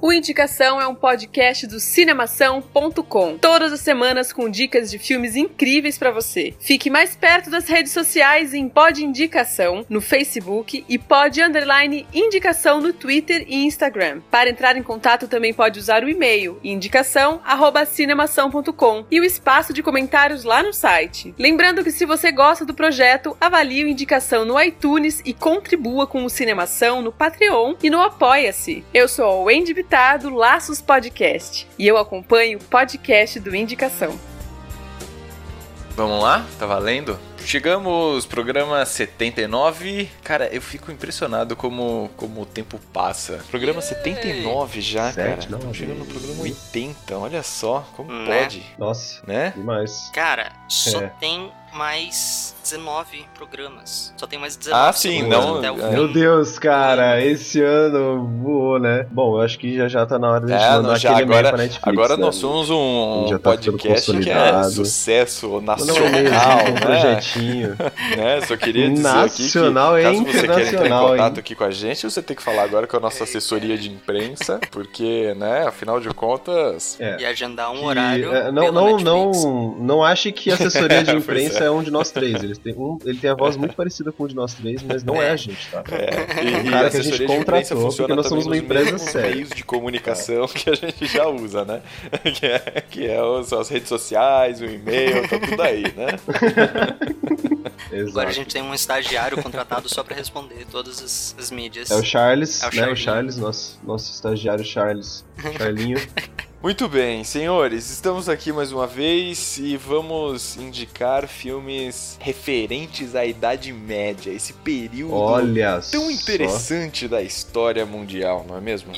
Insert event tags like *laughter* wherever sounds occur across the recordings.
O Indicação é um podcast do cinemação.com. Todas as semanas com dicas de filmes incríveis pra você. Fique mais perto das redes sociais em Pod Indicação no Facebook e Pod Underline Indicação no Twitter e Instagram. Para entrar em contato também pode usar o e-mail indicação@cinemação.com e o espaço de comentários lá no site. Lembrando que se você gosta do projeto, avalie o Indicação no iTunes e contribua com o Cinemação no Patreon e no Apoia-se. Eu sou a Wendy Bittar do Laços Podcast e eu acompanho o podcast do Indicação. Vamos lá? Tá valendo? Chegamos, programa 79. Cara, eu fico impressionado como, como o tempo passa. Programa 79 já, Sete, cara. não, Chegando no programa 80, olha só, como Né? pode, Nossa, né? demais. Cara, só É. tem mais 19 programas. Só tem mais 19 Ah, sim, não- até o é. fim. Meu Deus, cara, esse ano voou, né? Bom, eu acho que já já tá na hora de a gente É, mandar já aquele agora, pra Netflix, agora né? nós somos um Já tá podcast que é sucesso nacional, um né? projetinho. *laughs* né? Só queria dizer Nacional aqui que caso você queira entrar em contato hein? aqui com a gente, você tem que falar agora com a nossa assessoria de imprensa, porque, né, afinal de contas, É. E agendar um que, horário. é, não, pela não, Netflix. não, não ache que a assessoria de *laughs* Pois imprensa é. é. um de nós três. Ele tem, um, ele tem a voz muito parecida com o de nós três, mas não é, a gente, tá? é, e, O e cara a que a gente contratou, porque nós somos uma empresa séria. meios de comunicação *laughs* que a gente já usa, né? *laughs* Que é, que é os, as redes sociais, o e-mail, tá tudo aí, né? *laughs* Exato. Agora a gente tem um estagiário contratado só pra responder todas as, as mídias. É o Charles, É o né? O Charlinho. Charles, nosso, nosso estagiário Charles. Charlinho. Muito bem, senhores, estamos aqui mais uma vez e vamos indicar filmes referentes à Idade Média, esse período Olha tão só. interessante da história mundial, não é mesmo?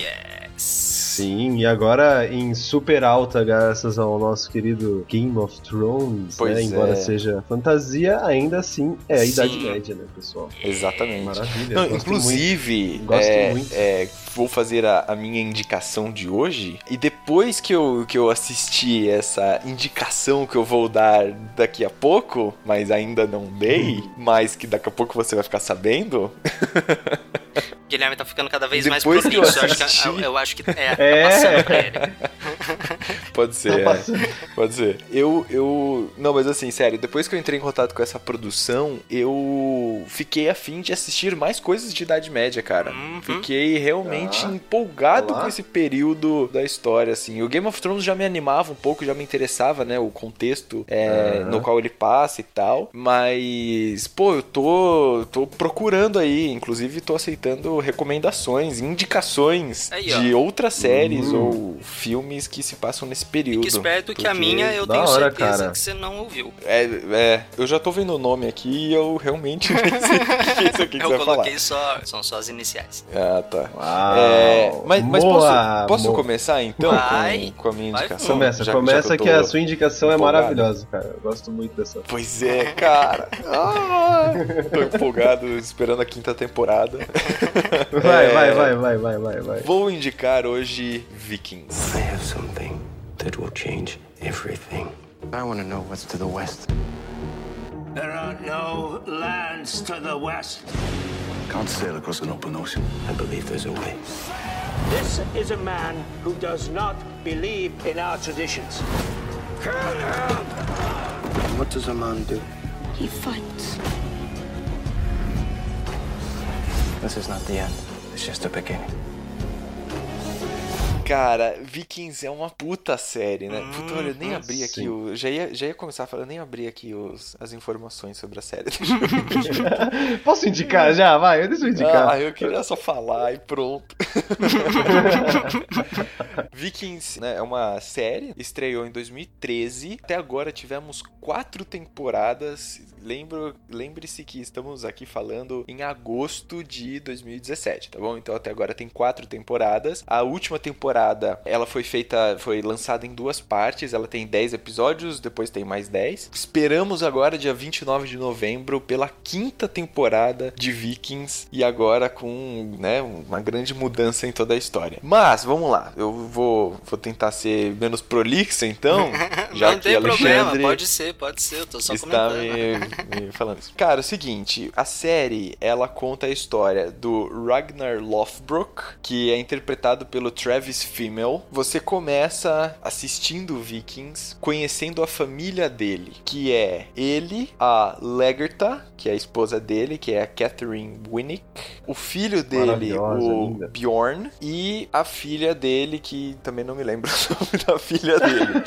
Sim, e agora em super alta, graças ao nosso querido Game of Thrones, Pois né? Embora é. seja fantasia, ainda assim é a Sim. Idade Média, né, pessoal? Exatamente. Maravilha. Não, gosto inclusive, Gosto é, muito. é, vou fazer a, a minha indicação de hoje. E depois que eu, que eu assisti essa indicação que eu vou dar daqui a pouco, mas ainda não dei, Uhum. mas que daqui a pouco você vai ficar sabendo. *laughs* Guilherme tá ficando cada vez mais Depois que eu prolixo. Eu acho que, assisti- eu, eu acho que é, É. tá passando pra ele. *laughs* Pode ser, Tá é. Pode ser. Eu, eu. Não, mas assim, sério, depois que eu entrei em contato com essa produção, eu fiquei afim de assistir mais coisas de Idade Média, cara. Uhum. Fiquei realmente Ah, empolgado olá. com esse período da história, assim. O Game of Thrones já me animava um pouco, já me interessava, né? O contexto é, Aham. no qual ele passa e tal. Mas, pô, eu tô, tô procurando aí. Inclusive, tô aceitando recomendações, indicações Aí, de outras séries Hum. ou filmes que se passam nesse período. Fique esperto que a minha eu tenho hora, certeza cara. que você não ouviu. É, é, eu já tô vendo o nome aqui e eu realmente *laughs* nem sei o que é isso aqui que *laughs* eu você vai falar. coloquei só. São só as iniciais. Ah, tá. Uau. É, mas mas Moa, posso, posso começar então Vai. com, com a minha Vai indicação? fundo. Começa, Já- começa já que, tô- a sua indicação é maravilhosa, cara. Eu gosto muito dessa. Pois é, cara. *laughs* Ah, tô empolgado, esperando a quinta temporada. *laughs* Vai, É, vai, vai, vai, vai, vai, vai. Vou indicar hoje Vikings. I have something that will change everything. I want to know what's to the west. There are no lands to the west. Can't sail across an open ocean. I believe there's a way. This is a man who does not believe in our traditions. What does a man do? He fights. This is not the end. It's just the beginning. Cara, Vikings é uma puta série, né? Puta, olha, eu nem Uhum, abri aqui o. Já ia, já ia começar falando, nem abri aqui os, as informações sobre a série. *laughs* *laughs* Posso indicar já? Vai, deixa eu indicar. Ah, eu queria só falar e pronto. *laughs* Vikings né, é uma série, estreou em 2013. Até agora tivemos quatro temporadas. Lembro, lembre-se que estamos aqui falando em agosto de 2017, tá bom? Então até agora tem quatro temporadas. A última temporada temporada, ela foi feita, foi lançada em duas partes, ela tem 10 episódios, depois tem mais 10. Esperamos agora, dia 29 de novembro, pela quinta temporada de Vikings, e agora com, né, uma grande mudança em toda a história. Mas, vamos lá, eu vou, vou tentar ser menos prolixo, então, *laughs* já não que tem problema, Alexandre pode ser, pode ser, eu tô só está comentando. me, *laughs* me falando isso. Cara, é o seguinte, a série, ela conta a história do Ragnar Lothbrok, que é interpretado pelo Travis Fimmel. Você começa assistindo Vikings, conhecendo a família dele, que é ele, a Lagertha, que é a esposa dele, que é a Catherine Winnick, o filho dele, o linda. Bjorn, e a filha dele, que também não me lembro *laughs* o nome da filha dele.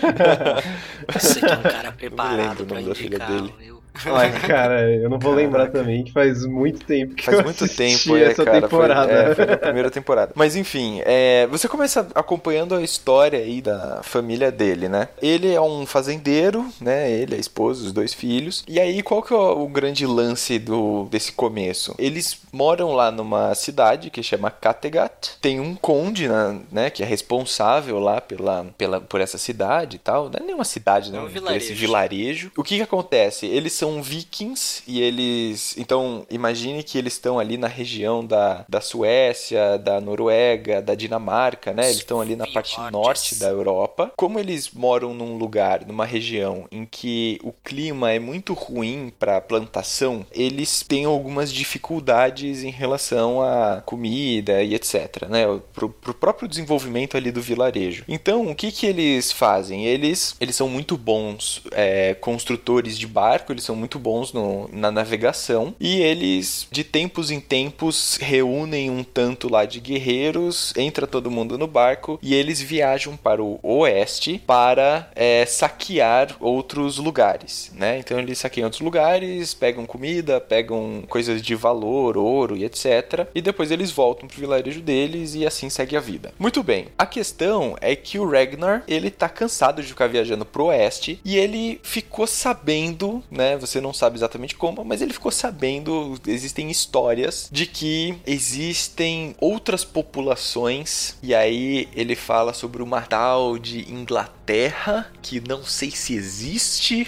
*laughs* Você que é um cara *laughs* lembro preparado o pra nome da filha indicar, dele. viu? *laughs* Ai, cara, eu não vou lembrar Caraca. também que faz muito tempo que Faz eu muito tempo, é, essa cara. temporada. Foi, é, foi na primeira temporada. Mas enfim, é, você começa acompanhando a história aí da família dele, né? Ele é um fazendeiro, né? Ele, a esposa, os dois filhos. E aí, qual que é o grande lance do, desse começo? Eles moram lá numa cidade que chama Kattegat. Tem um conde, né, né, que é responsável lá pela, pela, por essa cidade e tal. Não é nenhuma cidade, né? É um por esse vilarejo. vilarejo. O que que acontece? Eles são vikings e eles... Então, imagine que eles estão ali na região da, da Suécia, da Noruega, da Dinamarca, né? Eles estão ali na parte norte da Europa. Como eles moram num lugar, numa região em que o clima é muito ruim para plantação, eles têm algumas dificuldades em relação à comida e etc, né? Pro, pro próprio desenvolvimento ali do vilarejo. Então, o que que eles fazem? Eles, eles são muito bons é, construtores de barco, eles são muito bons no- na navegação e eles, de tempos em tempos, reúnem um tanto lá de guerreiros, entra todo mundo no barco e eles viajam para o oeste para é, saquear outros lugares, né? Então eles saqueiam outros lugares, pegam comida, pegam coisas de valor, ouro e etc. E depois eles voltam pro vilarejo deles e assim segue a vida. Muito bem. A questão é que o Ragnar, ele tá cansado de ficar viajando pro oeste e ele ficou sabendo, né? Você não sabe exatamente como, mas ele ficou sabendo, existem histórias de que existem outras populações e aí ele fala sobre uma tal de Inglaterra que não sei se existe.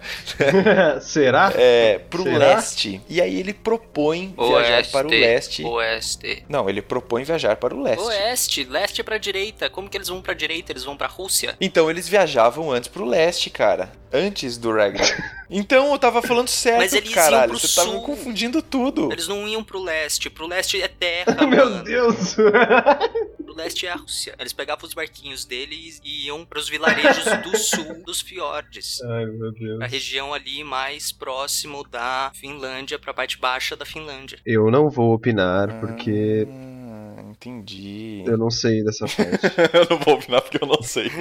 *laughs* Será? É, pro Será? leste. E aí ele propõe viajar para o leste. Oeste. Não, ele propõe viajar para o leste. Oeste, leste pra direita. Como que eles vão pra direita? Eles vão pra Rússia? Então eles viajavam antes pro leste, cara. Antes do Ragnar. *laughs* então eu tava falando certo, Mas eles iam caralho. pro Você sul. confundindo tudo. Eles não iam pro leste. Pro leste é terra, *laughs* Meu mano. Deus! Pro leste é a Rússia. Eles pegavam os barquinhos deles e iam pros vilarejos do *laughs* sul dos fiordes. Ai, meu Deus. A região ali mais próximo da Finlândia, pra parte baixa da Finlândia. Eu não vou opinar porque Ah, entendi. eu não sei dessa parte. *laughs* eu não vou opinar porque eu não sei. *laughs*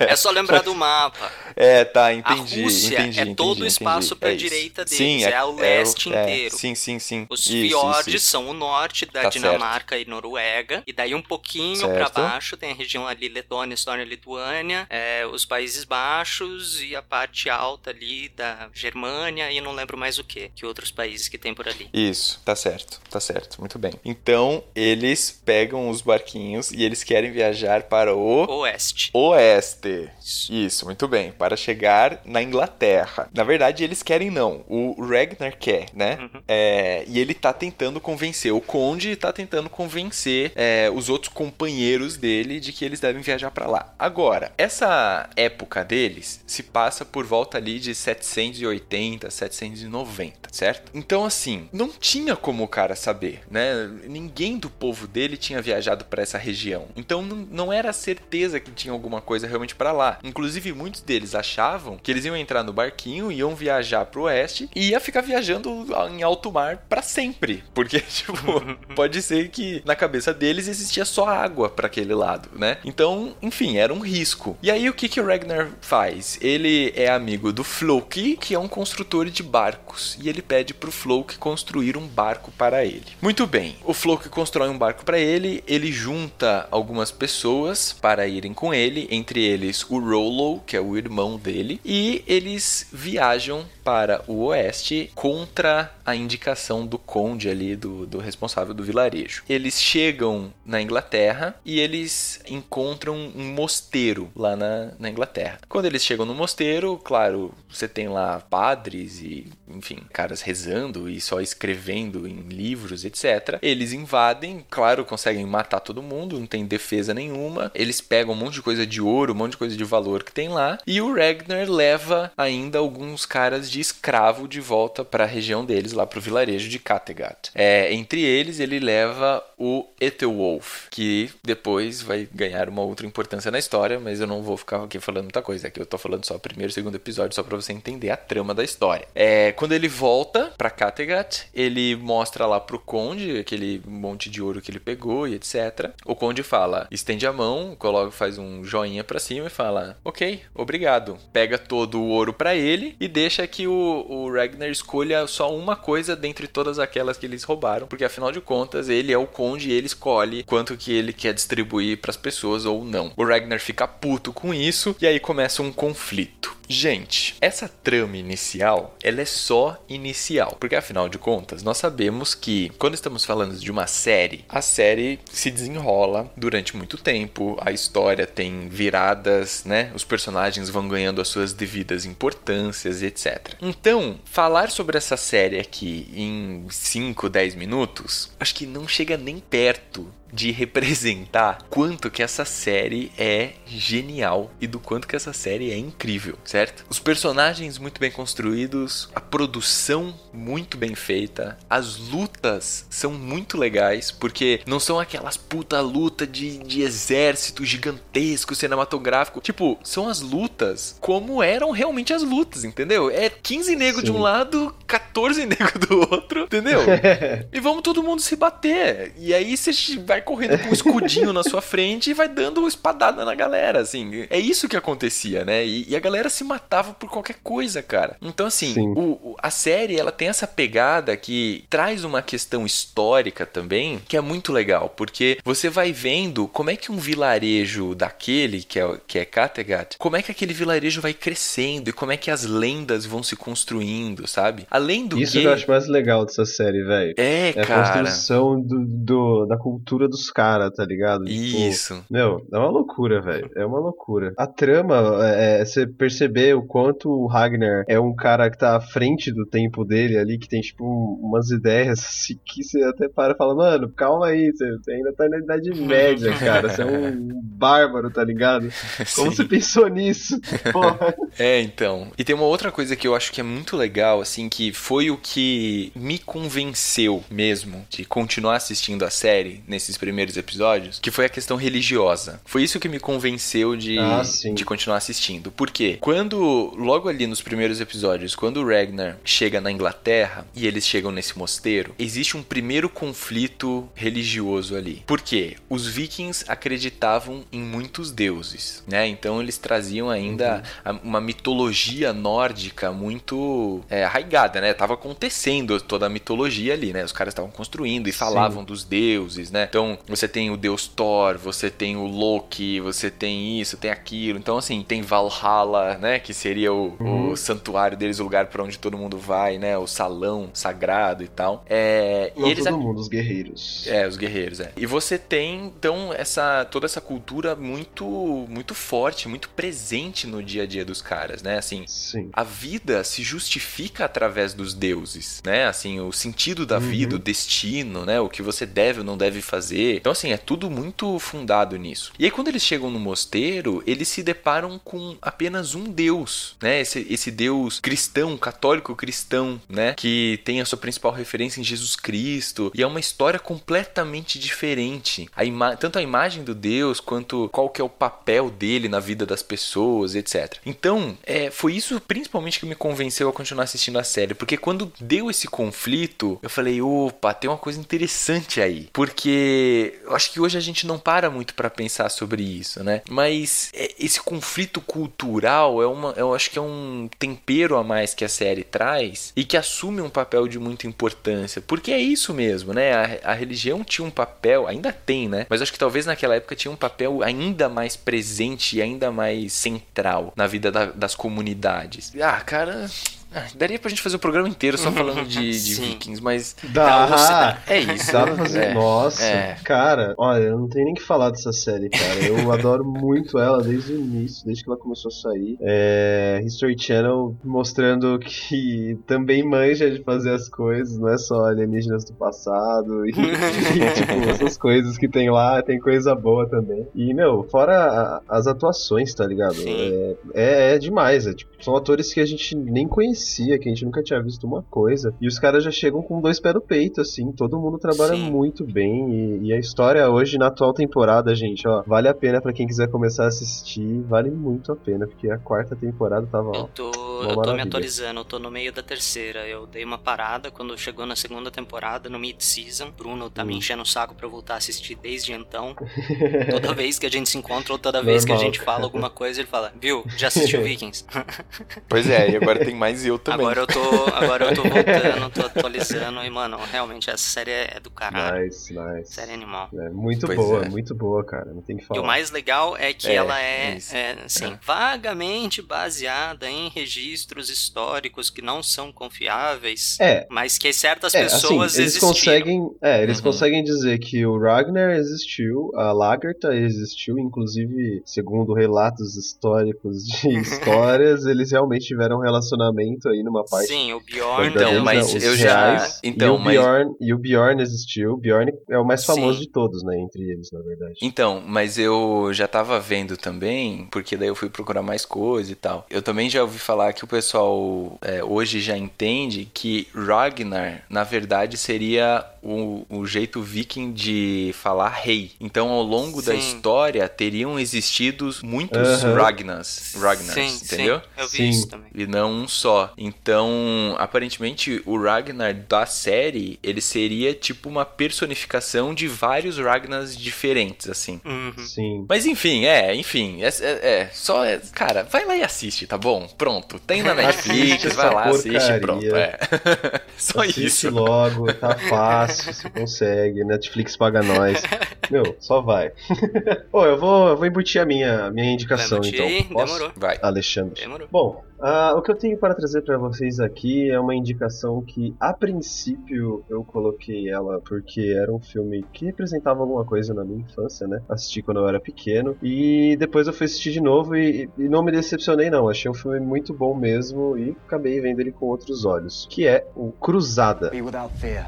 É só lembrar do mapa. é, tá, entendi. a Rússia entendi, é entendi, todo o entendi. espaço pra É isso. direita deles. Sim, é, o leste é, inteiro. Sim, sim, sim. Os Isso, fiordes isso, são o norte da Tá Dinamarca e Noruega. E daí um pouquinho pra Certo. baixo tem a região ali Letônia, Estônia, Lituânia, é, os Países Baixos e a parte alta ali da Germânia e não lembro mais o que, que outros países que tem por ali. Isso, tá certo, tá certo, muito bem. Então, eles pegam os barquinhos e eles querem viajar para o Oeste. oeste. Isso, muito bem, para chegar na Inglaterra. Na verdade, eles querem não, o Ragnar quer, né? Uhum. É, e ele tá tentando convencer, o Conde tá tentando convencer é, os outros companheiros dele de que eles devem viajar para lá. Agora, essa época deles se passa por volta ali de 780, 790, certo? Então, assim, não tinha como o cara saber, né? Ninguém do povo dele tinha viajado para essa região. Então, não, era certeza que tinha alguma coisa realmente para lá. Inclusive, muitos deles achavam que eles iam entrar no barquinho, iam viajar pro oeste e ia ficar viajando em alto mar para sempre. Porque, *laughs* tipo, *laughs* pode ser que na cabeça deles existia só água para aquele lado, né? Então, enfim, era um risco. E aí, o que, que o Ragnar faz? Ele é amigo do Floki, que é um construtor de barcos, e ele pede pro Floki construir um barco para ele. Muito bem, o Floki constrói um barco para ele, ele junta algumas pessoas para irem com ele, entre eles o Rollo, que é o irmão dele, e eles viajam para o oeste contra a indicação do conde ali, do, do responsável do vilarejo. Eles chegam na Inglaterra e eles encontram um mosteiro lá na, na Inglaterra. Quando eles chegam no mosteiro, claro, você tem lá padres e, enfim, caras rezando e só escrevendo em livros, etc. Eles invadem, claro, conseguem matar todo mundo, não tem defesa nenhuma. Eles pegam um monte de coisa de ouro, um monte de coisa de valor que tem lá. E o Ragnar leva ainda alguns caras de escravo de volta para a região deles, lá para o vilarejo de Kattegat. É, entre eles, ele leva o Ethelwolf, que depois vai ganhar uma outra importância na história, mas eu não vou ficar aqui falando muita coisa. Aqui eu tô falando só o primeiro e segundo episódio, só para você entender a trama da história. É, quando ele volta para Kattegat, ele mostra lá pro conde aquele monte de ouro que ele pegou e etc. O conde fala, estende a mão, coloca, faz um joinha para cima e fala, ok, obrigado. Pega todo o ouro para ele e deixa que o, o Ragnar escolha só uma coisa dentre todas aquelas que eles roubaram, porque afinal de contas ele é o conde e ele escolhe quanto que ele quer distribuir para as pessoas ou não. O Ragnar fica puto com isso e aí começa um conflito. Gente, essa trama inicial, ela é só inicial, porque afinal de contas, nós sabemos que quando estamos falando de uma série, a série se desenrola durante muito tempo, a história tem viradas, né? Os personagens vão ganhando as suas devidas importâncias, etc. Então, falar sobre essa série aqui em 5, 10 minutos, acho que não chega nem perto de representar quanto que essa série é genial e do quanto que essa série é incrível, certo? Os personagens muito bem construídos, a produção muito bem feita, as lutas são muito legais, porque não são aquelas puta luta de, de exército gigantesco, cinematográfico. Tipo, são as lutas como eram realmente as lutas, entendeu? É 15 negros de um lado, 14 *laughs* negros do outro, entendeu? *laughs* e vamos todo mundo se bater. E aí você vai correndo com um escudinho na sua frente e vai dando espadada na galera, assim. É isso que acontecia, né? E, e a galera se matava por qualquer coisa, cara. Então, assim, o, a série, ela tem essa pegada que traz uma questão histórica também, que é muito legal, porque você vai vendo como é que um vilarejo daquele, que é, que é Kattegat, como é que aquele vilarejo vai crescendo e como é que as lendas vão se construindo, sabe? Além do Isso que... eu acho mais legal dessa série, velho. É, É a cara. construção do, do- da cultura dos caras, tá ligado? Tipo, Isso. Meu, é uma loucura, velho. É uma loucura. A trama, é, é você perceber o quanto o Ragnar é um cara que tá à frente do tempo dele ali, que tem, tipo, um- umas ideias *laughs* assim, que você até para e fala, mano, calma aí, você você ainda tá na Idade Média, cara. Você é um *laughs* bárbaro, tá ligado? Como Sim. você pensou nisso? *laughs* Porra. É, então. E tem uma outra coisa que eu acho que é muito legal, assim, que foi o que me convenceu mesmo de continuar assistindo a série nesses primeiros episódios, que foi a questão religiosa. Foi isso que me convenceu de, Ah, sim. de continuar assistindo. Por quê? Quando, logo ali nos primeiros episódios, quando o Ragnar chega na Inglaterra e eles chegam nesse mosteiro, existe um primeiro conflito religioso ali. Por quê? Os vikings acreditavam em muitos deuses, né? Então eles traziam ainda a- uma mitologia nórdica muito é, arraigada, né? Tava acontecendo toda a mitologia ali, né? Os caras estavam construindo e falavam dos deuses, né? Então você tem o deus Thor, você tem o Loki, você tem isso, tem aquilo. Então assim, tem Valhalla, né? Que seria o, o santuário deles, o lugar para onde todo mundo vai, né? O salão sagrado e tal. É, e Não eles todo mundo, os guerreiros. é, os guerreiros, é. E você tem, então, essa toda essa cultura muito muito forte, muito presente no dia a dia dos caras, né? Assim, Sim. a vida se justifica através dos deuses, né? Assim, o sentido da vida, o destino, né? O que você deve ou não deve fazer. Então, assim, é tudo muito fundado nisso. E aí, quando eles chegam no mosteiro, eles se deparam com apenas um deus, né? Esse, esse deus cristão, católico cristão, né? Que tem a sua principal referência em Jesus Cristo. E é uma história completamente diferente. A tanto a imagem do Deus, quanto qual que é o papel dele na vida das pessoas, etc. Então, é, foi isso principalmente que me convenceu a continuar assistindo a série, porque quando deu esse conflito, eu falei, opa, tem uma coisa interessante aí. Porque eu acho que hoje a gente não para muito para pensar sobre isso, né? Mas é, esse conflito cultural é uma, eu acho que é um tempero a mais que a série traz e que assume um papel de muita importância. Porque é isso mesmo, né? A, a religião tinha um papel, ainda tem, né? Mas acho que talvez naquela época tinha um papel ainda mais presente e ainda mais central na vida da, das comunidades. Ah, cara, ah, daria pra gente fazer o um programa inteiro só falando de, *laughs* de Vikings, mas. Dá, é isso. Dá pra fazer. É, Nossa, é. cara, olha, eu não tenho nem que falar dessa série, cara. Eu *laughs* adoro muito ela desde o início, desde que ela começou a sair. É, History Channel mostrando que também manja de fazer as coisas, não é só alienígenas do passado e, *laughs* e tipo, essas coisas que tem lá, tem coisa boa também. E, meu, fora a- as atuações, tá ligado? É, é, é demais, é tipo, são atores que a gente nem conhecia, que a gente nunca tinha visto uma coisa. E os caras já chegam com dois pés no peito, assim. Todo mundo trabalha Sim. muito bem. E, e a história hoje, na atual temporada, gente, ó, vale a pena pra quem quiser começar a assistir. Vale muito a pena, porque a quarta temporada tava, Eu tô, eu tô me maravilha. atualizando, eu tô no meio da terceira. Eu dei uma parada quando chegou na segunda temporada, no mid-season. Bruno tá Hum. me enchendo o saco pra eu voltar a assistir desde então. *laughs* Toda vez que a gente se encontra ou toda vez que a Normal. gente fala alguma coisa, ele fala, viu, já assistiu *laughs* Vikings? *laughs* Pois é, e agora tem mais eu também. agora eu tô. Agora eu tô voltando, tô atualizando e, mano, realmente essa série é do caralho. Nice, nice. Série animal. É muito Pois boa, é. muito boa, cara. Não tem que E falar. o mais legal é que É, ela é, isso. é, assim, vagamente baseada em registros históricos que não são confiáveis, É, mas que certas É, pessoas assim, eles existiram. conseguem, é, eles Uhum. conseguem dizer que o Ragnar existiu, a Lagertha existiu, inclusive, segundo relatos históricos de *laughs* histórias, eles realmente tiveram um relacionamento aí numa parte Sim, o Bjorn. Então, mas eu já- reais, então, e o mas- Bjorn, e o Bjorn existiu. O Bjorn é o mais famoso Sim. de todos, né, entre eles, na verdade. Então, mas eu já tava vendo também, porque daí eu fui procurar mais coisa e tal. Eu também já ouvi falar que o pessoal é, hoje já entende que Ragnar, na verdade, seria o, o jeito viking de falar rei. Então, ao longo da Sim. história, teriam existido muitos Aham. Ragnars, Ragnars, sim, entendeu? Sim, eu vi Sim. isso também. E não um só. Então, aparentemente, o Ragnar da série, ele seria tipo uma personificação de vários Ragnars diferentes, assim. Uhum. Sim. Mas enfim, é, enfim, é, é, é, só é, cara, vai lá e assiste, tá bom? Pronto, tem na *laughs* Netflix, Assiste vai lá, assiste, porcaria. pronto, é. *laughs* Só Assiste isso. logo, tá fácil, você consegue. Netflix paga nós. Meu, só vai. *laughs* Pô, eu vou, eu vou embutir a minha, minha indicação, Vai, então. Buti, Posso? demorou. Vai. Alexandre. Demorou. Bom, ah, o que eu tenho para trazer para vocês aqui é uma indicação que, a princípio, eu coloquei ela porque era um filme que representava alguma coisa na minha infância, né? Assisti quando eu era pequeno e depois eu fui assistir de novo e, e não me decepcionei, não. Achei um filme muito bom mesmo e acabei vendo ele com outros olhos, que é o Cruzada. Be without fear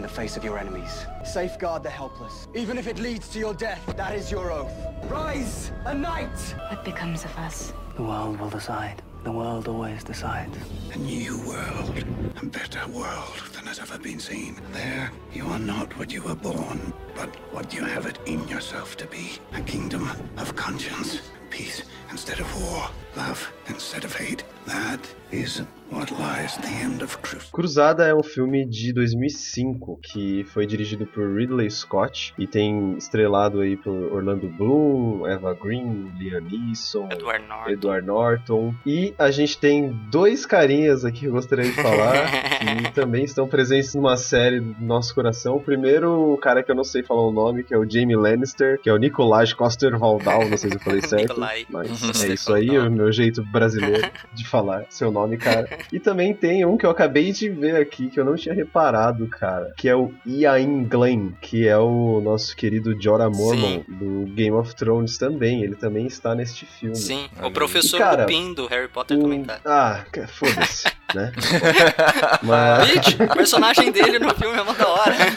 in the face of your enemies. Safeguard the helpless. Even if it leads to your death, that is your oath. Rise, a knight! What becomes of us? The world will decide. The world always decides. A new world, a better world than has ever been seen. There, you are not what you were born, but what you have it in yourself to be. A kingdom of conscience, peace instead of war, love instead of hate. That is what lies at the end of truth. Cruzada é um filme de 2005 que foi dirigido por Ridley Scott e tem estrelado aí por Orlando Bloom, Eva Green, Liam Neeson, Edward Norton. Edward Norton. E a gente tem dois carinhas aqui que eu gostaria de falar *laughs* que também estão presentes numa série do nosso coração. O primeiro, o cara que eu não sei falar o nome, que é o Jamie Lannister, que é o Nicolás Coster-Waldau, não sei se eu falei *laughs* certo. Mas é isso aí, o meu jeito brasileiro de falar seu nome, cara. *laughs* E também tem um que eu acabei de ver aqui, que eu não tinha reparado, cara, que é o Ian Glenn, que é o nosso querido Jorah Mormon Sim. do Game of Thrones também. Ele também está neste filme. Sim, o professor E, cara, Lupin do Harry Potter O- também tá. Ah, foda-se, *laughs* né? Mas... Bitch, o personagem dele no filme é uma da hora. *laughs*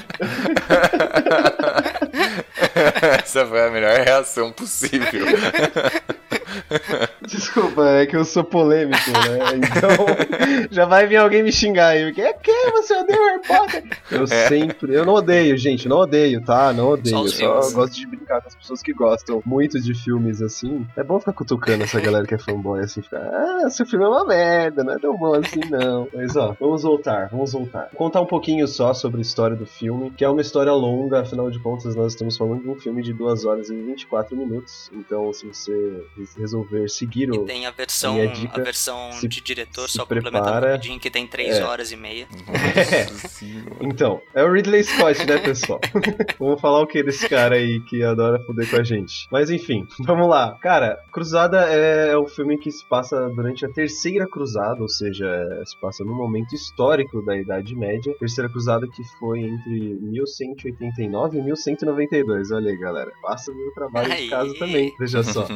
Essa foi a melhor reação possível. *laughs* Desculpa, é que eu sou polêmico, né? Então *laughs* já vai vir alguém me xingar aí. Porque é que você odeia o Harry Potter? Eu É. sempre. Eu não odeio, gente. Não odeio, tá? Não odeio. Só só gosto de brincar com as pessoas que gostam muito de filmes assim. É bom ficar cutucando essa galera que é fanboy assim, ficar, ah, seu filme é uma merda, não é tão bom assim, não. Mas ó, vamos voltar, vamos voltar. Vou contar um pouquinho só sobre a história do filme, que é uma história longa, afinal de contas, nós estamos falando de um filme de 2 horas e 24 minutos. Então, se você resolver seguir E o. tem a versão, minha dica, a versão se- de diretor, só complementando prepara. rapidinho, que tem 3 É. horas e meia. *laughs* Então, é o Ridley Scott, né, pessoal? *laughs* vamos falar o que desse cara aí que adora foder com a gente. Mas enfim, *laughs* vamos lá. Cara, Cruzada é o filme que se passa durante a Terceira Cruzada, ou seja, é- se passa num momento histórico da Idade Média. Terceira Cruzada que foi entre 1189 e 1192. Olha aí, galera. Faça o meu trabalho de casa também, veja só.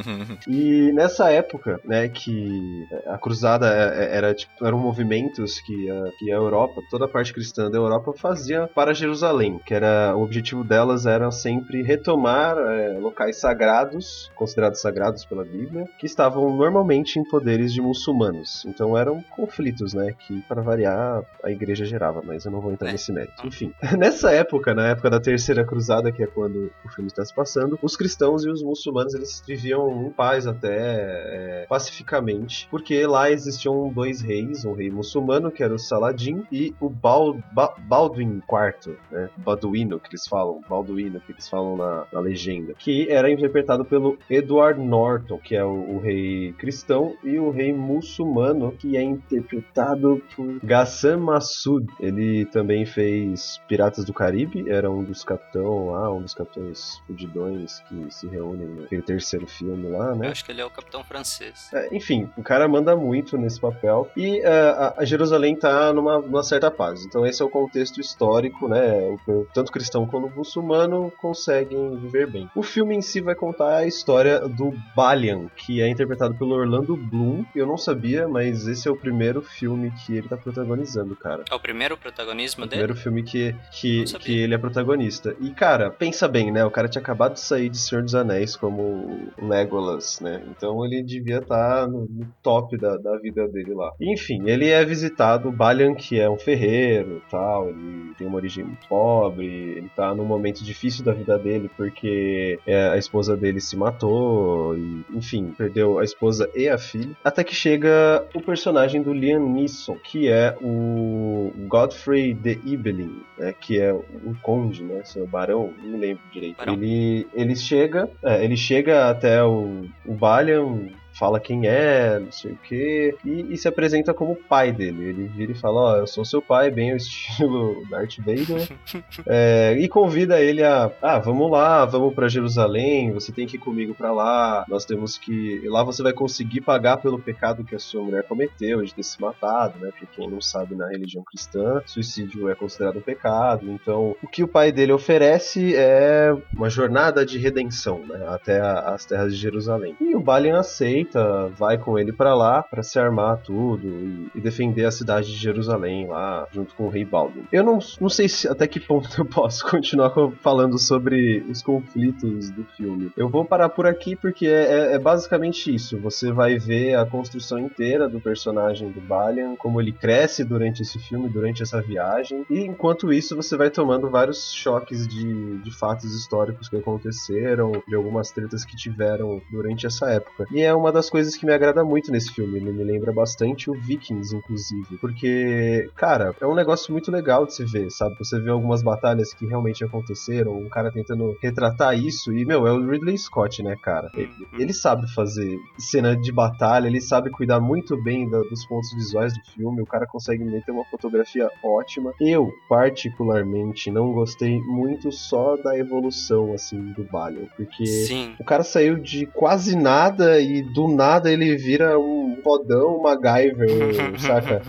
E nessa época, né, que a cruzada é- era tipo, eram movimentos que a, que a Europa, toda a parte cristã da Europa fazia para Jerusalém, que era o objetivo delas era sempre retomar é, locais sagrados, considerados sagrados pela Bíblia, que estavam normalmente em poderes de muçulmanos. Então eram conflitos, né, que para variar a igreja gerava, mas eu não vou entrar É. nesse mérito. Enfim, *laughs* nessa época, na época da Terceira Cruzada, que é quando o filme está se passando, os cristãos e os muçulmanos eles viviam em paz até é, pacificamente, porque lá existiam dois reis, um rei muçulmano que era o Saladin e o Bal, Ba- IV, né? Balduino que eles falam, Balduino que eles falam na, na legenda, que era interpretado pelo Edward Norton, que é o, o rei cristão e o rei muçulmano que é interpretado por Ghassan Massoud. Ele também fez Piratas do Caribe, era um dos capitão lá, um dos capitães fudidões que se reúnem naquele terceiro filme lá, né? Eu acho que ele é o capitão francês. É, enfim, o cara manda muito nesse papel. E é, a, a Jerusalém tá numa, numa certa paz. Então esse é o contexto histórico, né? O- tanto cristão quanto muçulmano conseguem viver bem. O filme em si vai contar a história do Balian, que é interpretado pelo Orlando Bloom. Eu não sabia, mas esse é o primeiro filme que ele tá protagonizando, cara. É o primeiro protagonismo O dele? primeiro filme que, que, que ele é protagonista. E, cara, pensa bem, né? O cara tinha acabado de sair de Senhor dos Anéis como Legolas, né? Então ele devia estar no, no top da, da vida dele lá. Enfim, ele é visitado, Balian, que é um ferreiro tal, ele tem uma origem muito pobre, ele tá num momento difícil da vida dele porque é, a esposa dele se matou, e, enfim, perdeu a esposa e a filha. Até que chega o personagem do Liam Neeson, que é o Godfrey de Ibelin, né, que é um conde, né, seu barão, não me lembro direito. Barão. Ele, ele chega, é, ele chega até o, o Balian, fala quem é, não sei o que, e, e se apresenta como pai dele. Ele vira e fala, ó, eu sou seu pai, bem ao estilo *laughs* Darth Vader, *laughs* é, e convida ele a, ah, vamos lá, vamos pra Jerusalém, você tem que ir comigo pra lá, nós temos que, lá você vai conseguir pagar pelo pecado que a sua mulher cometeu de ter se matado, né, porque quem não sabe na religião cristã, suicídio é considerado um pecado, então o que o pai dele oferece é uma jornada de redenção, né, até a- as terras de Jerusalém. E o Balian aceita, vai com ele pra lá pra se armar tudo e, e defender a cidade de Jerusalém lá, junto com o rei Baldwin. Eu não, não sei se até que ponto eu posso *laughs* continuar co- falando sobre os conflitos do filme. Eu vou parar por aqui porque é, é- é basicamente isso. Você vai ver a construção inteira do personagem do Balian, como ele cresce durante esse filme, durante essa viagem. E enquanto isso, você vai tomando vários choques de, de fatos históricos que aconteceram, de algumas tretas que tiveram durante essa época. E é uma das coisas que me agrada muito nesse filme. Ele me lembra bastante o Vikings, inclusive. Porque, cara, é um negócio muito legal de se ver, sabe? Você vê algumas batalhas que realmente aconteceram, um cara tentando retratar isso. E, meu, é o Ridley Scott, né, cara? Ele, ele sabe fazer cena de batalha, ele sabe cuidar muito bem da- dos pontos visuais do filme. O cara consegue meter uma fotografia ótima. Eu, particularmente, não gostei muito só da evolução, assim, do Balion. Porque. Sim. O cara saiu de quase nada e do nada ele vira um fodão MacGyver, *laughs* saca?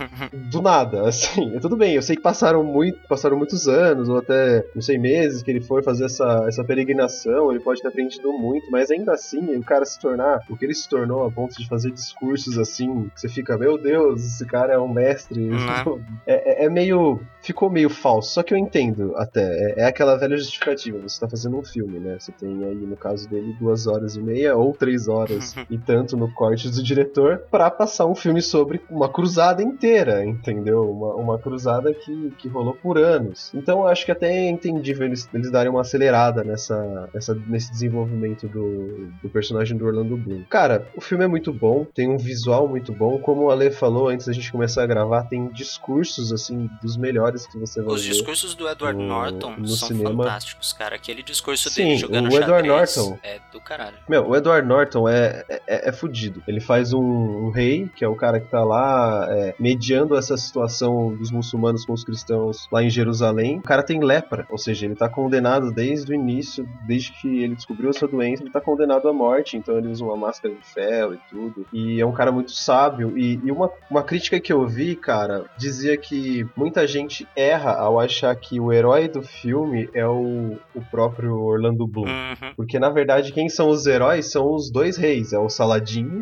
Do nada, assim. *laughs* Tudo bem, eu sei que passaram muito, passaram muitos anos, ou até, não sei, meses que ele foi fazer essa, essa peregrinação, ele pode ter aprendido muito, mas ainda assim, o cara se tornar o que ele se tornou a ponto de fazer discursos assim, que você fica, meu Deus, esse cara é um mestre. Né? *laughs* É, é- é meio. Ficou meio falso, só que eu entendo até. É, é aquela velha justificativa. Você tá fazendo um filme, né? Você tem aí, no caso dele, duas horas e meia ou três horas e tanto no corte do diretor para passar um filme sobre uma cruzada inteira, entendeu? Uma, uma cruzada que, que rolou por anos. Então eu acho que até é entendível eles, eles darem uma acelerada nessa, nessa, nesse desenvolvimento do, do personagem do Orlando Bloom. Cara, o filme é muito bom, tem um visual muito bom. Como o Ale falou antes da gente começar a gravar, tem discursos, assim, dos melhores que você vai Os ver. discursos do Edward no- Norton no são cinema. fantásticos, cara. Aquele discurso Sim, dele jogando o Edward xadrez Norton. é do caralho. Meu, o Edward Norton é, é, é fudido. Ele faz um, um rei, que é o cara que tá lá é, mediando essa situação dos muçulmanos com os cristãos lá em Jerusalém. O cara tem lepra, ou seja, ele tá condenado desde o início, desde que ele descobriu a sua doença, ele tá condenado à morte, então ele usa uma máscara de ferro e tudo. E é um cara muito sábio. E, e uma, uma crítica que eu vi, cara, dizia que muita gente erra ao achar que o herói do filme é o, o próprio Orlando Bloom. Uhum. Porque na verdade quem são os heróis são os dois reis, é o Saladin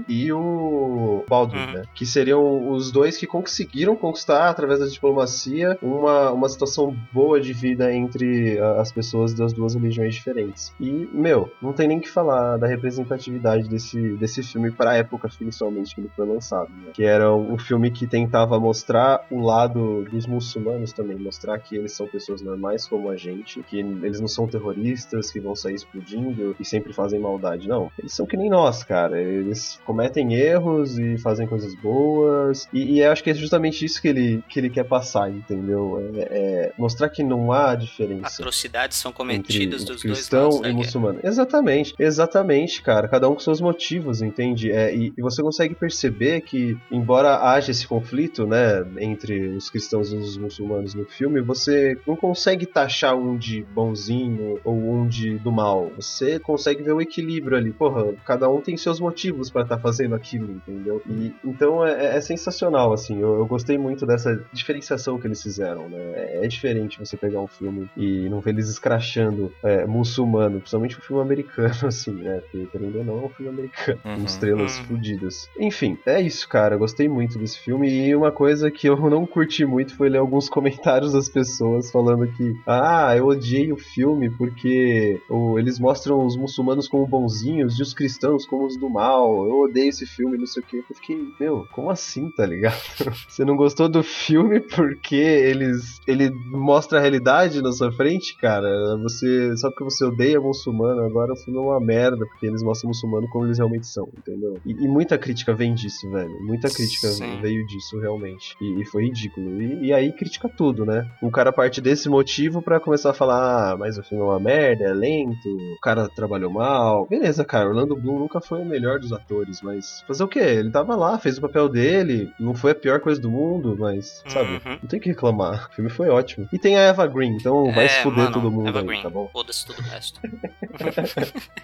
e o Baldwin, Uhum. né? Que seriam os dois que conseguiram conquistar através da diplomacia uma, uma situação boa de vida entre as pessoas das duas religiões diferentes. E, meu, não tem nem que falar da representatividade desse, desse filme pra época, principalmente, que ele foi lançado, né? Que era um filme que tentava mostrar o lado dos muçulmanos também, mostrar que eles são pessoas normais como a gente, que eles não são terroristas que vão sair explodindo e sempre fazem maldade. Não, eles são que nem nós, cara. Eles cometem erros e fazem coisas boas. E, e eu acho que é justamente isso que ele, que ele quer passar, entendeu? É, é mostrar que não há diferença Atrocidades são entre cometidas dos dois cristão lados da e muçulmano. Exatamente, exatamente, cara. Cada um com seus motivos, entende? É, e, e você consegue perceber que, embora haja esse conflito, né, entre os cristãos e os muçulmanos no filme, você não consegue taxar um de bonzinho ou um de do mal. Você consegue ver o equilíbrio ali. Porra, cada um tem seus motivos pra estar fazendo aquilo, entendeu? E então é, é sensacional, assim. Eu, eu gostei muito dessa diferenciação que eles fizeram, né? É, é diferente você pegar um filme e não ver eles escrachando é, muçulmano, principalmente um filme americano, *laughs* assim, né? Porque, querendo ou não, é um filme americano, com Uhum. estrelas Uhum. fodidas. Enfim, é isso, cara. Eu Gostei muito desse filme. E uma coisa que eu não curti muito foi ler alguns *laughs* comentários das pessoas falando que, ah, eu odiei o filme porque o- eles mostram os muçulmanos como bonzinhos e os cristãos como os do mal. Eu odeio esse filme, não sei o que. Eu fiquei, meu, como assim, tá ligado? *laughs* Você não gostou do filme porque eles ele mostra a realidade na sua frente, cara? Você só porque você odeia muçulmano, agora o filme é uma merda porque eles mostram muçulmano como eles realmente são, entendeu? E, e muita crítica vem disso, velho. Muita crítica Sim. veio disso realmente. E, e foi ridículo. E, e aí critica tudo, né? O cara parte desse motivo pra começar a falar, ah, mas o filme é uma merda, é lento, o cara trabalhou mal. Beleza, cara, Orlando Bloom nunca foi o melhor dos atores, mas fazer o quê? Ele tava lá, fez o papel dele, não foi a pior coisa do mundo, mas, sabe, Uhum. não tem o que reclamar. O filme foi ótimo. E tem a Eva Green, então vai é, se fuder mano, todo mundo Eva aí, Green. tá bom? Foda-se tudo o resto. *laughs*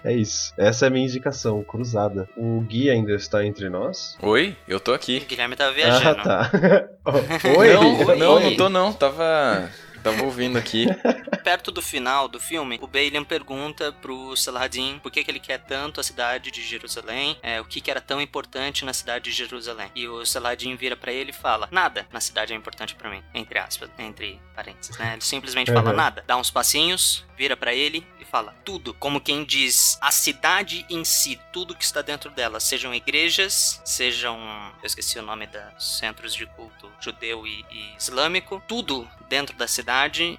É isso. Essa é a minha indicação, cruzada. O Gui ainda está entre nós? Oi, eu tô aqui. O Guilherme tava viajando. Ah, tá. *laughs* Oi? *laughs* Não, Oi. não, não tô não. Tava, tava ouvindo aqui. *laughs* Perto do final do filme, o Balian pergunta pro Saladin por que, que ele quer tanto a cidade de Jerusalém, é, o que, que era tão importante na cidade de Jerusalém. E o Saladin vira pra ele e fala: Nada na cidade é importante pra mim. Entre aspas, entre parênteses, né? Ele simplesmente fala Uhum. nada. Dá uns passinhos, vira pra ele e fala: Tudo. Como quem diz, a cidade em si, tudo que está dentro dela, sejam igrejas, sejam. Eu esqueci o nome dos centros de culto judeu e, e islâmico. Tudo dentro da cidade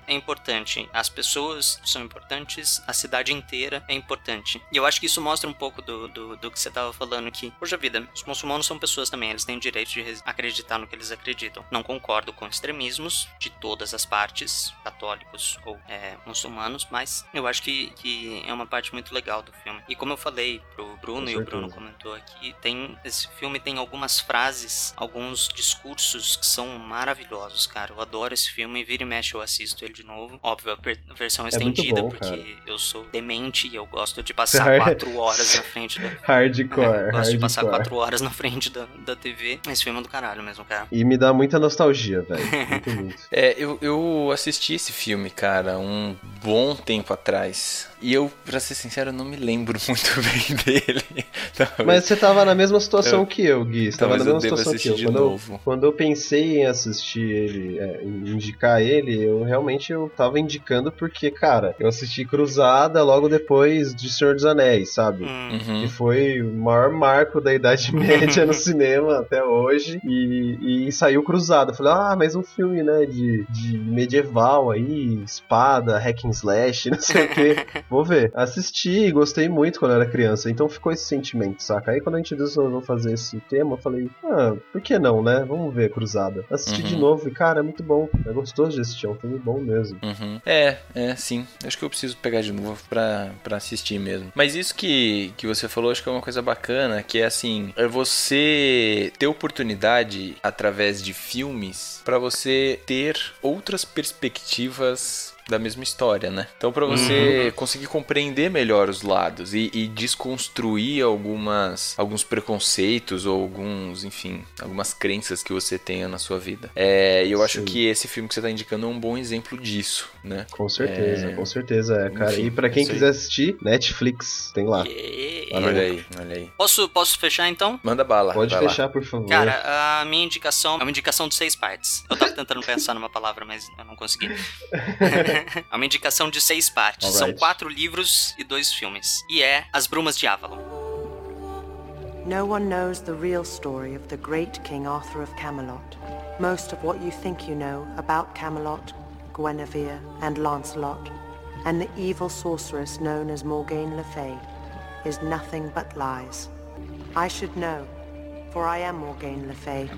é importante. As pessoas são importantes, a cidade inteira é importante. E eu acho que isso mostra um pouco do, do, do que você estava falando aqui. Poxa vida, os muçulmanos são pessoas também, eles têm o direito de acreditar no que eles acreditam. Não concordo com extremismos de todas as partes, católicos ou é, muçulmanos, mas eu acho que, que é uma parte muito legal do filme. E como eu falei pro Bruno, e o Bruno comentou aqui, tem esse filme tem algumas frases, alguns discursos que são maravilhosos, cara. Eu adoro esse filme, vira e mexe eu assisto ele de novo. Óbvio, a versão É estendida, bom, porque cara. eu sou demente e eu gosto de *laughs* passar quatro horas na frente da. Hardcore, É, *laughs* eu gosto de passar hardcore. quatro horas na frente da, da TV. Esse filme é do caralho mesmo, cara. E me dá muita nostalgia, velho. *laughs* Muito, muito. É, eu, eu assisti esse filme, cara, um bom tempo atrás. E eu, pra ser sincero, não me lembro muito bem dele. Talvez- Mas você tava na mesma situação Eu- que eu, Gui. Você tava na mesma situação que eu. de Quando, eu. novo. quando eu pensei em assistir ele, é, em indicar ele, eu, eu realmente eu tava indicando porque, cara, eu assisti Cruzada logo depois de Senhor dos Anéis, sabe? Hum. Uhum. Que foi o maior marco da Idade *laughs* Média no cinema até hoje. E, e saiu Cruzada. Eu falei, ah, mais um filme, né? De, de medieval aí, espada, hack and slash, não sei o quê. *laughs* Vou ver. Assisti, gostei muito quando eu era criança. Então ficou esse sentimento, saca? Aí quando a gente resolveu fazer esse tema, eu falei, ah, por que não, né? Vamos ver Cruzada. Assisti de Uhum. novo e, cara, é muito bom. É gostoso de assistir, é um filme bom mesmo. Uhum. É, é, sim. Acho que eu preciso pegar de novo pra, pra assistir mesmo. Mas isso que, que você falou, acho que é uma coisa bacana, que é assim, é você ter oportunidade através de filmes pra você ter outras perspectivas da mesma história, né? Então pra você conseguir compreender melhor os lados e, e desconstruir algumas alguns preconceitos ou alguns, enfim, algumas crenças que você tenha na sua vida. É, e eu acho Sim. que esse filme que você tá indicando é um bom exemplo disso, né? Com certeza, É. com certeza é, cara. Enfim, e pra quem quiser assistir, Netflix, tem lá. E- Olha Olha aí, olha aí. Posso, posso fechar então? Manda bala. Pode vai lá. fechar, por favor. Cara, a minha indicação é uma indicação de seis partes. Eu tava tentando pensar numa palavra, mas eu não consegui. *laughs* *laughs* é uma indicação de seis partes. São quatro livros e dois filmes. E é As Brumas de Avalon. No one knows the real story of the great King Arthur of Camelot. Most of what you think you know about Camelot, Guinevere, and Lancelot, and the evil sorceress known as Morgane Le Fay, is nothing but lies. I should know, for I am Morgane Le Fay.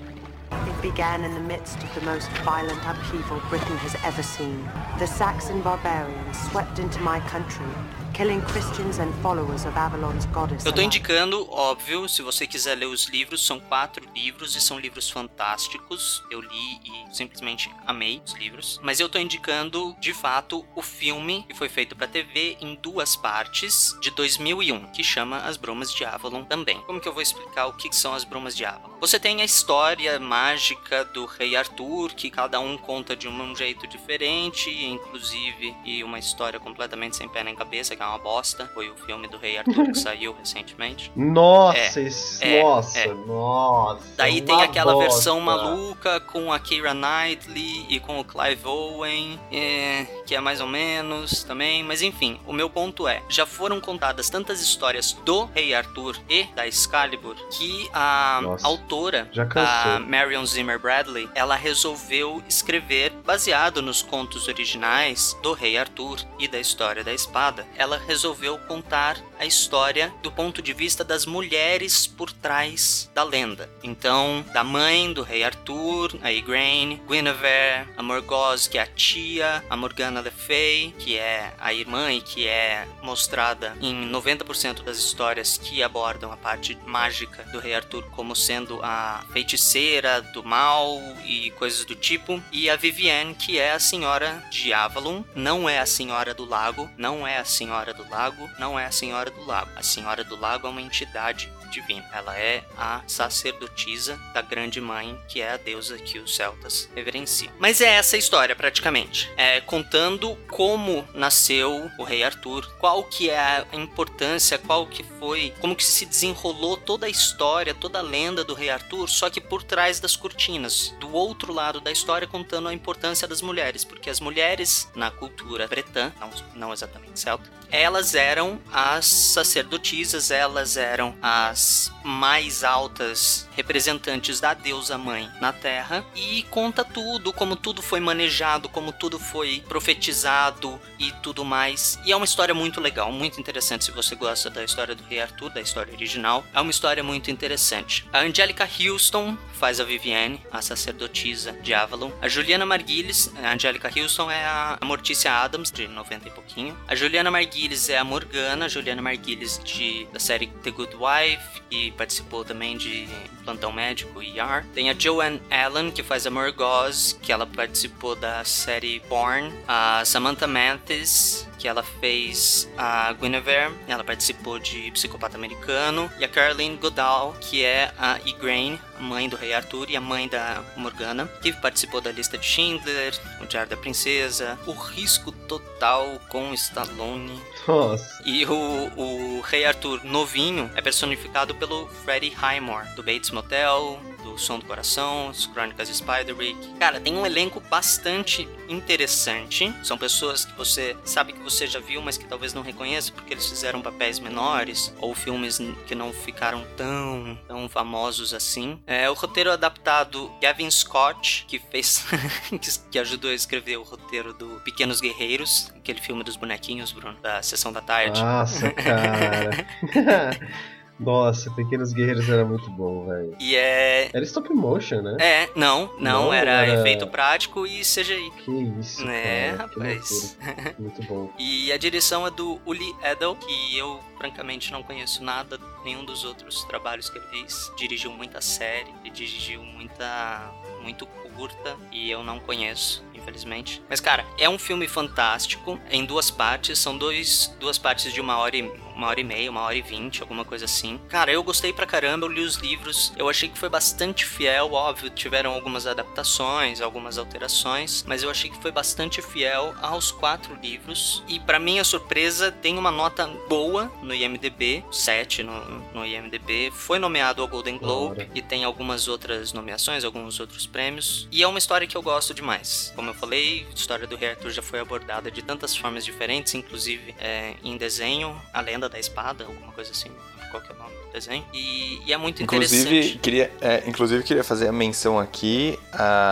Began in the midst of the most violent upheaval Britain has ever seen. The Saxon barbarians swept into my country, killing Christians and followers of Avalon's goddess. Eu tô indicando, óbvio, se você quiser ler os livros, são quatro livros e são livros fantásticos. Eu li e simplesmente amei os livros. Mas eu tô indicando, de fato, o filme que foi feito pra TV em duas partes de 2001, que chama As Brumas de Avalon também. Como que eu vou explicar o que que são as Brumas de Avalon? Você tem a história mágica do rei Arthur, que cada um conta de um jeito diferente, inclusive, e uma história completamente sem pé nem cabeça, que é uma bosta. Foi o filme do rei Arthur que *laughs* saiu recentemente. Nossa, esse- é, nossa, é. nossa. Daí uma tem aquela bosta. versão maluca com a Keira Knightley e com o Clive Owen, é, que é mais ou menos também. Mas enfim, o meu ponto é: já foram contadas tantas histórias do Rei Arthur e da Excalibur que a Nossa, autora, a Marion Zimmer Bradley, ela resolveu escrever baseado nos contos originais do Rei Arthur e da história da espada. Ela resolveu contar a história do ponto de vista das mulheres por trás da lenda. Então, da mãe do rei Arthur, a Igraine, Guinevere, a Morgause, que é a tia, a Morgana Le Fay, que é a irmã e que é mostrada em 90% das histórias que abordam a parte mágica do rei Arthur como sendo a feiticeira do mal e coisas do tipo, e a Vivienne, que é a senhora de Avalon, não é a senhora do lago, não é a senhora do lago, não é a senhora do lago. A senhora do lago é uma entidade divina. Ela é a sacerdotisa da grande mãe, que é a deusa que os celtas reverenciam. Mas é essa a história, praticamente. É contando como nasceu o rei Arthur, qual que é a importância, qual que foi, como que se desenrolou toda a história, toda a lenda do rei Arthur, só que por trás das cortinas. Do outro lado da história, contando a importância das mulheres, porque as mulheres na cultura bretã, não, não exatamente celta, elas eram as sacerdotisas, elas eram as mais altas representantes da deusa mãe na terra e conta tudo, como tudo foi manejado, como tudo foi profetizado e tudo mais. E é uma história muito legal, muito interessante se você gosta da história do rei Arthur, da história original. É uma história muito interessante. A Angelica Houston faz a Vivienne, a sacerdotisa de Avalon. A Juliana Margulies, a Angelica Houston é a Mortícia Adams, de 90 e pouquinho. A Juliana Margulies é a Morgana, a Juliana Margulies de, da série The Good Wife, e participou também de Plantão Médico e ER. Tem a Joanne Allen, que faz a Morgoth, que ela participou da série Born. A Samantha Mathis, que ela fez a Guinevere, ela participou de Psicopata Americano. E a Caroline Goodall, que é a Igraine, mãe do Rei Arthur e a mãe da Morgana, que participou da lista de Schindler, O Diário da Princesa, O Risco Total com Stallone. Nossa. E o, o Rei Arthur novinho é personificado pelo Freddie Highmore, do Bates Motel, do Som do Coração, as Crônicas de Spiderwick. Cara, tem um elenco bastante interessante. São pessoas que você sabe que você já viu, mas que talvez não reconheça porque eles fizeram papéis menores ou filmes que não ficaram tão, tão famosos assim. É, o roteiro adaptado Gavin Scott, que fez *laughs* que ajudou a escrever o roteiro do Pequenos Guerreiros, aquele filme dos bonequinhos, Bruno, da sessão da tarde. Nossa, cara. *laughs* *laughs* Nossa, Pequenos Guerreiros era muito bom, velho. E é. Era stop motion, né? É, não, não, Não, era, era- efeito prático e CGI. Que isso, É, cara. rapaz. *laughs* Muito bom. E a direção é do Uli Edel, que eu francamente não conheço nada, nenhum dos outros trabalhos que ele fez. Dirigiu muita série, ele dirigiu muita. muito curta e eu não conheço, infelizmente. Mas, cara, é um filme fantástico, em duas partes, são dois, duas partes de uma hora e uma hora e meia, uma hora e vinte, alguma coisa assim. Cara, eu gostei pra caramba, eu li os livros, eu achei que foi bastante fiel, óbvio, tiveram algumas adaptações, algumas alterações, mas eu achei que foi bastante fiel aos quatro livros. E pra minha surpresa, tem uma nota boa no IMDb, 7 no, no IMDb, foi nomeado ao Golden Globe e tem algumas outras nomeações, alguns outros prêmios. E é uma história que eu gosto demais. Como eu falei, a história do Rei Arthur já foi abordada de tantas formas diferentes, inclusive é, em desenho, A Lenda da Espada, alguma coisa assim, qual que é o nome do desenho. E, e é muito Inclusive interessante. queria, é, inclusive, queria fazer a menção aqui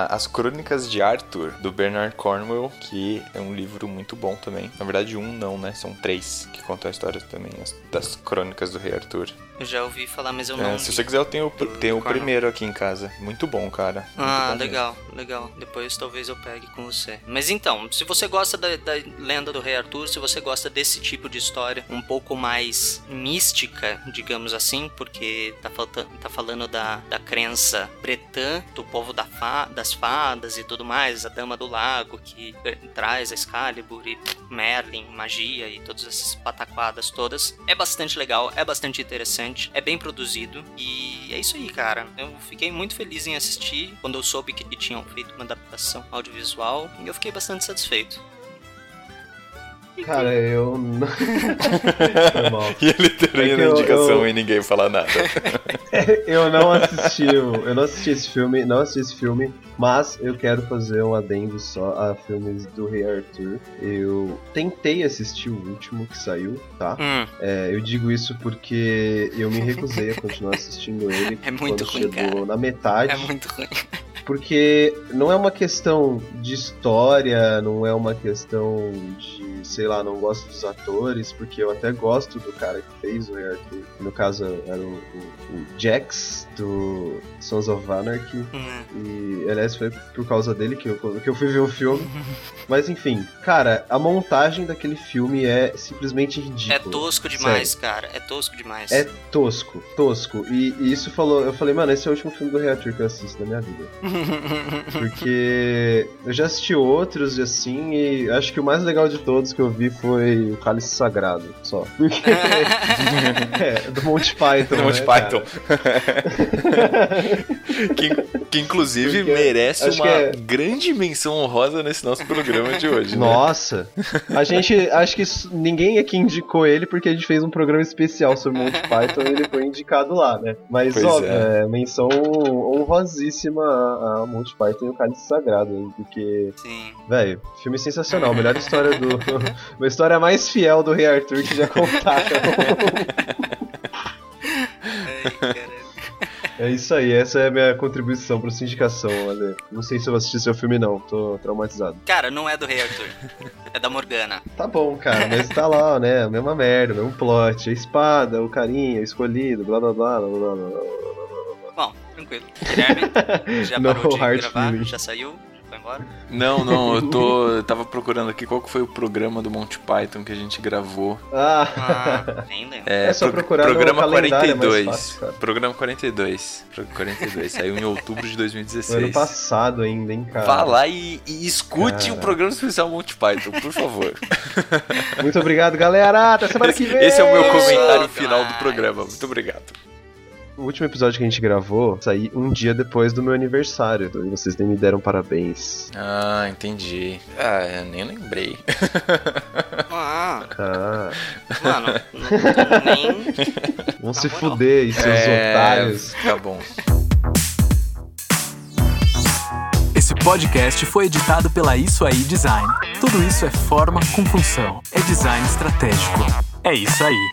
as Crônicas de Arthur, do Bernard Cornwell, que é um livro muito bom também. Na verdade, um não, né? São três que contam a história também as- das Crônicas do Rei Arthur. Eu já ouvi falar, mas eu É, não. se você quiser, eu tenho, do tenho o primeiro aqui em casa. Muito bom, cara. Muito Ah, bom mesmo. legal, legal. Depois talvez eu pegue com você. Mas então, se você gosta da, da lenda do Rei Arthur, se você gosta desse tipo de história um pouco mais mística, digamos assim, porque tá, falta, tá falando da, da crença bretã, do povo da fa, das fadas e tudo mais, a Dama do Lago que eh, traz a Excalibur e Merlin, magia e todas essas pataquadas todas. É bastante legal, é bastante interessante, é bem produzido e é isso aí, cara. Eu fiquei muito feliz em assistir quando eu soube que tinham feito uma adaptação audiovisual e eu fiquei bastante satisfeito. Cara, eu. *laughs* Foi mal. E ele termina É a indicação eu- e ninguém fala nada. *laughs* Eu não assisti, eu não assisti esse filme, não assisti esse filme, mas eu quero fazer um adendo só a filmes do Rei Arthur. Eu tentei assistir o último que saiu, tá? Hum, É, eu digo isso porque eu me recusei a continuar assistindo ele *laughs* É muito quando ruim, chegou cara. na metade. é muito ruim. Porque não é uma questão de história, não é uma questão de, sei lá, não gosto dos atores, porque eu até gosto do cara que fez o Rei Arthur. No caso, era o, o- o Jax, do Sons of Anarchy. Hum, E, aliás, foi por causa dele que eu, que eu fui ver o filme. *laughs* Mas, enfim, cara, a montagem daquele filme é simplesmente É ridícula. tosco demais, cara. É tosco demais. É tosco, tosco. E, e isso falou, eu falei, mano, esse é o último filme do Rei Arthur que eu assisto na minha vida. *laughs* Porque eu já assisti outros e assim, e acho que o mais legal de todos que eu vi foi o Cálice Sagrado, só. Porque. *laughs* é, do Monty Python. Do Monty né, Python. que, que inclusive Porque merece uma é- grande menção honrosa nesse nosso programa de hoje. né? Nossa, a gente, acho que ninguém aqui indicou ele porque a gente fez um programa especial sobre Monty Python e ele foi indicado lá, né? Mas Pois óbvio, é. é. menção honrosíssima a, a Monty Python e o Cálice Sagrado, porque Sim. Velho, filme sensacional. Melhor história do. *laughs* Uma história mais fiel do Rei Arthur que já contaram. É isso aí, essa é a minha contribuição pra sua indicação, Ale. Não sei se eu vou assistir seu filme, não. Tô traumatizado. Cara, não é do Rei Arthur. É da Morgana. Tá bom, cara, mas tá lá, né? A mesma merda, o mesmo plot. A espada, o carinha, o escolhido, blá blá blá blá blá blá. blá. Bom, tranquilo. Guilherme, já *laughs* parou de gravar? Já saiu? Embora? Não, não, eu tô. *laughs* eu tava procurando aqui qual que foi o programa do Monty Python que a gente gravou. Ah, Ah, nem lembro. É só procurar no Programa é mais 42. fácil, cara. programa 42. Pro- 42. Saiu em outubro de no *laughs* ano 2016. passado ainda, hein, cara. Vá lá e, e escute Cara. o programa especial Monty Python, por favor. *laughs* Muito obrigado, galera. Até semana que Esse, vem. esse é o meu comentário final do programa. Muito obrigado. O último episódio que a gente gravou saiu um dia depois do meu aniversário. E vocês nem me deram parabéns. Ah, entendi. Ah, eu nem lembrei. Ah, *laughs* Ah, mano, nem. vão Na se moral. fuder, e seus É, otários. Tá bom. podcast foi editado pela Isso Aí Design. Tudo isso é forma com função. É design estratégico. É isso aí.